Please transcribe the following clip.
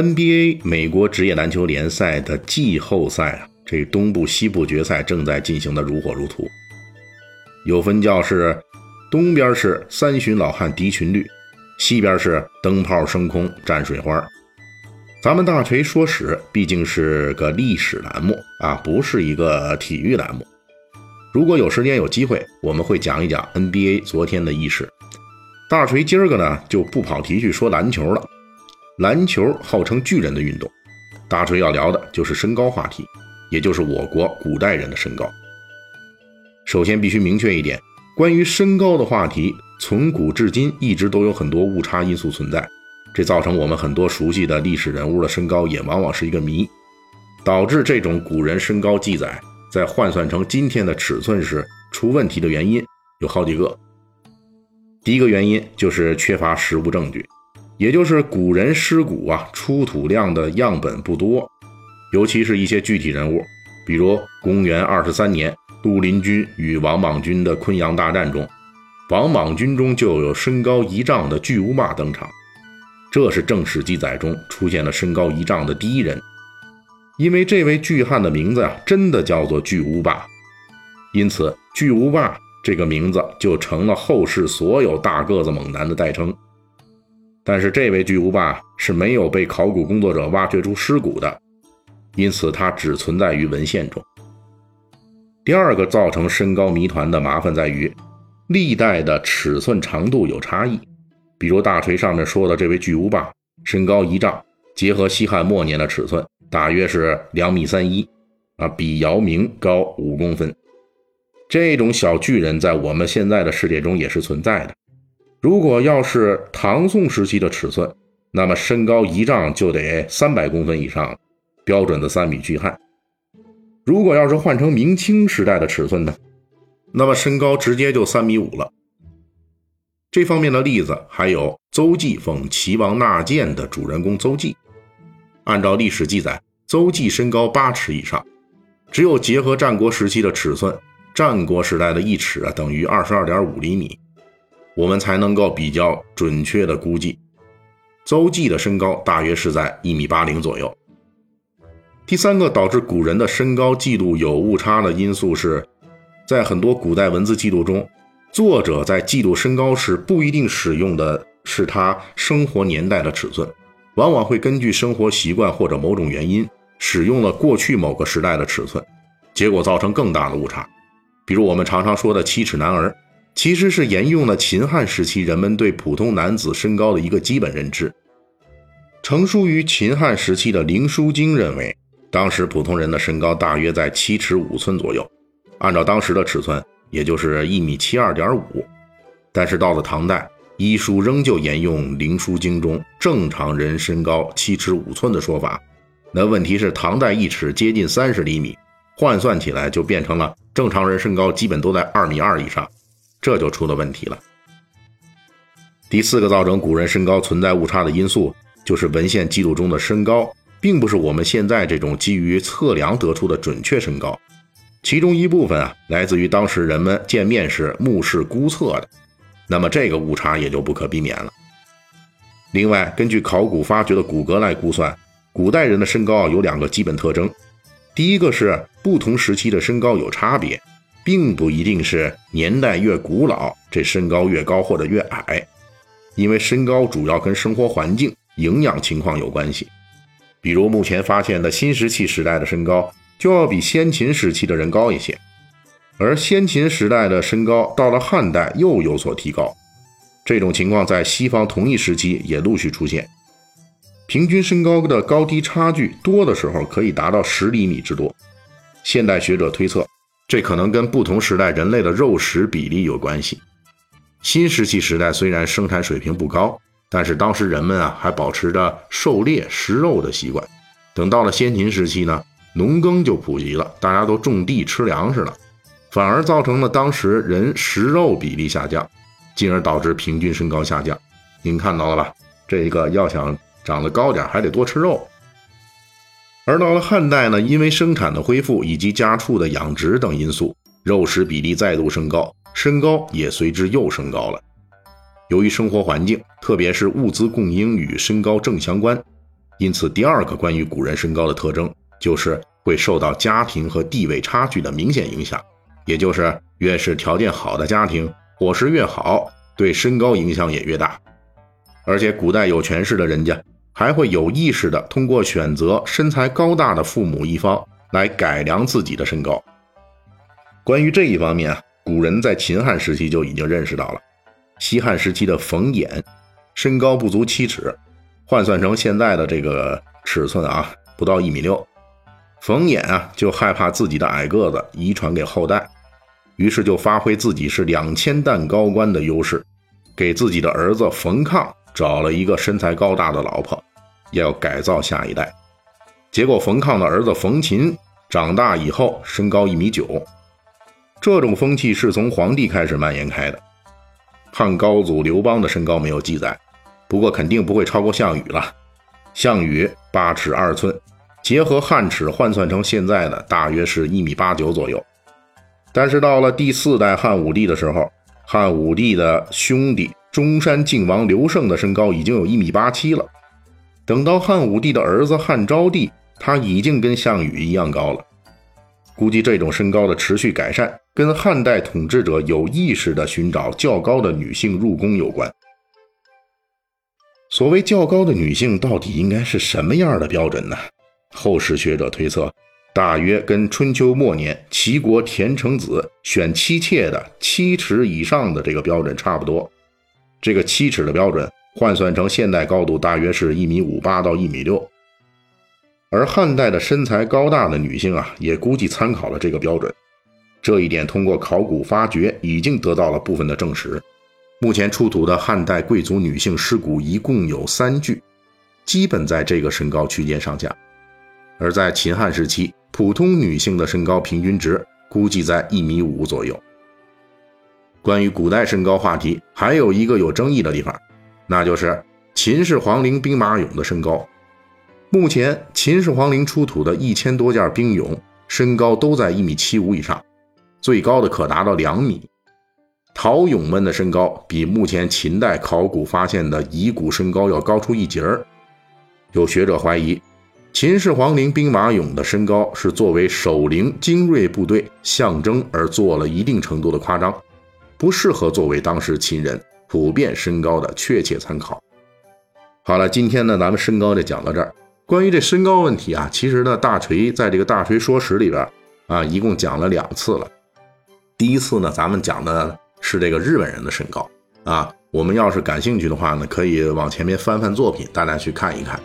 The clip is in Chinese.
，NBA 美国职业篮球联赛的季后赛啊，这东部、西部决赛正在进行的如火如荼。有分教是东边是三旬老汉敌群绿，西边是灯泡升空战水花。咱们大锤说史毕竟是个历史栏目啊，不是一个体育栏目。如果有时间有机会，我们会讲一讲 NBA 昨天的轶事。大锤今儿个呢就不跑题去说篮球了。篮球号称巨人的运动，大锤要聊的就是身高话题，也就是我国古代人的身高。首先必须明确一点，关于身高的话题，从古至今一直都有很多误差因素存在，这造成我们很多熟悉的历史人物的身高也往往是一个谜，导致这种古人身高记载在换算成今天的尺寸时出问题的原因有好几个。第一个原因就是缺乏实物证据。也就是古人尸骨啊，出土量的样本不多，尤其是一些具体人物，比如公元二十三年绿林军与王莽军的昆阳大战中，王莽军中就有身高一丈的巨无霸登场，这是正史记载中出现了身高一丈的第一人，因为这位巨汉的名字啊，真的叫做巨无霸，因此巨无霸这个名字就成了后世所有大个子猛男的代称。但是这位巨无霸是没有被考古工作者挖掘出尸骨的，因此它只存在于文献中。第二个造成身高谜团的麻烦在于，历代的尺寸长度有差异。比如大锤上面说的这位巨无霸，身高一丈，结合西汉末年的尺寸，大约是两米三一，啊，比姚明高五公分。这种小巨人在我们现在的世界中也是存在的。如果要是唐宋时期的尺寸，那么身高一丈就得三百公分以上，标准的三米巨汉。如果要是换成明清时代的尺寸呢，那么身高直接就三米五了。这方面的例子还有邹忌讽齐王纳谏的主人公邹忌，按照历史记载，邹忌身高八尺以上，只有结合战国时期的尺寸，战国时代的一尺啊等于二十二点五厘米。我们才能够比较准确的估计，邹忌的身高大约是在一米八零左右。第三个导致古人的身高记录有误差的因素是，在很多古代文字记录中，作者在记录身高时不一定使用的是他生活年代的尺寸，往往会根据生活习惯或者某种原因使用了过去某个时代的尺寸，结果造成更大的误差。比如我们常常说的七尺男儿。其实是沿用了秦汉时期人们对普通男子身高的一个基本认知。成书于秦汉时期的《灵枢经》认为，当时普通人的身高大约在七尺五寸左右，按照当时的尺寸，也就是一米七二点五。但是到了唐代，医书仍旧沿用《灵枢经》中正常人身高七尺五寸的说法。那问题是，唐代一尺接近三十厘米，换算起来就变成了正常人身高基本都在二米二以上。这就出了问题了。第四个造成古人身高存在误差的因素，就是文献记录中的身高，并不是我们现在这种基于测量得出的准确身高，其中一部分啊，来自于当时人们见面时目视估测的，那么这个误差也就不可避免了。另外，根据考古发掘的骨骼来估算，古代人的身高有两个基本特征，第一个是不同时期的身高有差别。并不一定是年代越古老，这身高越高或者越矮，因为身高主要跟生活环境、营养情况有关系。比如目前发现的新石器时代的身高，就要比先秦时期的人高一些，而先秦时代的身高到了汉代又有所提高。这种情况在西方同一时期也陆续出现，平均身高的高低差距多的时候可以达到十厘米之多。现代学者推测。这可能跟不同时代人类的肉食比例有关系。新石器时代虽然生产水平不高，但是当时人们啊还保持着狩猎食肉的习惯，等到了先秦时期呢，农耕就普及了，大家都种地吃粮食了，反而造成了当时人食肉比例下降，进而导致平均身高下降。您看到了吧？这一个要想长得高点，还得多吃肉。而到了汉代呢，因为生产的恢复以及家畜的养殖等因素，肉食比例再度升高，身高也随之又升高了。由于生活环境，特别是物资供应与身高正相关，因此第二个关于古人身高的特征，就是会受到家庭和地位差距的明显影响。也就是越是条件好的家庭，伙食越好，对身高影响也越大。而且古代有权势的人家，还会有意识的通过选择身材高大的父母一方来改良自己的身高。关于这一方面，古人在秦汉时期就已经认识到了。西汉时期的冯衍，身高不足七尺，换算成现在的这个尺寸啊，不到一米六。冯衍啊，就害怕自己的矮个子遗传给后代，于是就发挥自己是两千担高官的优势，给自己的儿子冯抗找了一个身材高大的老婆，要改造下一代。结果冯抗的儿子冯秦长大以后身高一米九，这种风气是从皇帝开始蔓延开的。汉高祖刘邦的身高没有记载，不过肯定不会超过项羽了。项羽八尺二寸，结合汉尺换算成现在的，大约是一米八九左右。但是到了第四代汉武帝的时候，汉武帝的兄弟中山靖王刘胜的身高已经有一米八七了。等到汉武帝的儿子汉昭帝，他已经跟项羽一样高了。估计这种身高的持续改善。跟汉代统治者有意识地寻找较高的女性入宫有关。所谓较高的女性，到底应该是什么样的标准呢？后世学者推测，大约跟春秋末年齐国田成子选妻妾的七尺以上的这个标准差不多。这个七尺的标准换算成现代高度，大约是一米五八到一米六。而汉代的身材高大的女性啊，也估计参考了这个标准。这一点通过考古发掘已经得到了部分的证实。目前出土的汉代贵族女性尸骨一共有三具，基本在这个身高区间上下。而在秦汉时期，普通女性的身高平均值估计在一米五左右。关于古代身高话题，还有一个有争议的地方，那就是秦始皇陵兵马俑的身高。目前秦始皇陵出土的一千多件兵俑，身高都在一米七五以上。最高的可达到两米，陶俑们的身高比目前秦代考古发现的遗骨身高要高出一截儿。有学者怀疑，秦始皇陵兵马俑的身高是作为守陵精锐部队象征而做了一定程度的夸张，不适合作为当时秦人普遍身高的确切参考。好了，今天呢，咱们身高就讲到这儿。关于这身高问题啊，其实呢，大锤在这个《大锤说史》里边啊，一共讲了两次了。第一次呢，咱们讲的是这个日本人的身高啊。我们要是感兴趣的话呢，可以往前面翻翻作品，大家去看一看。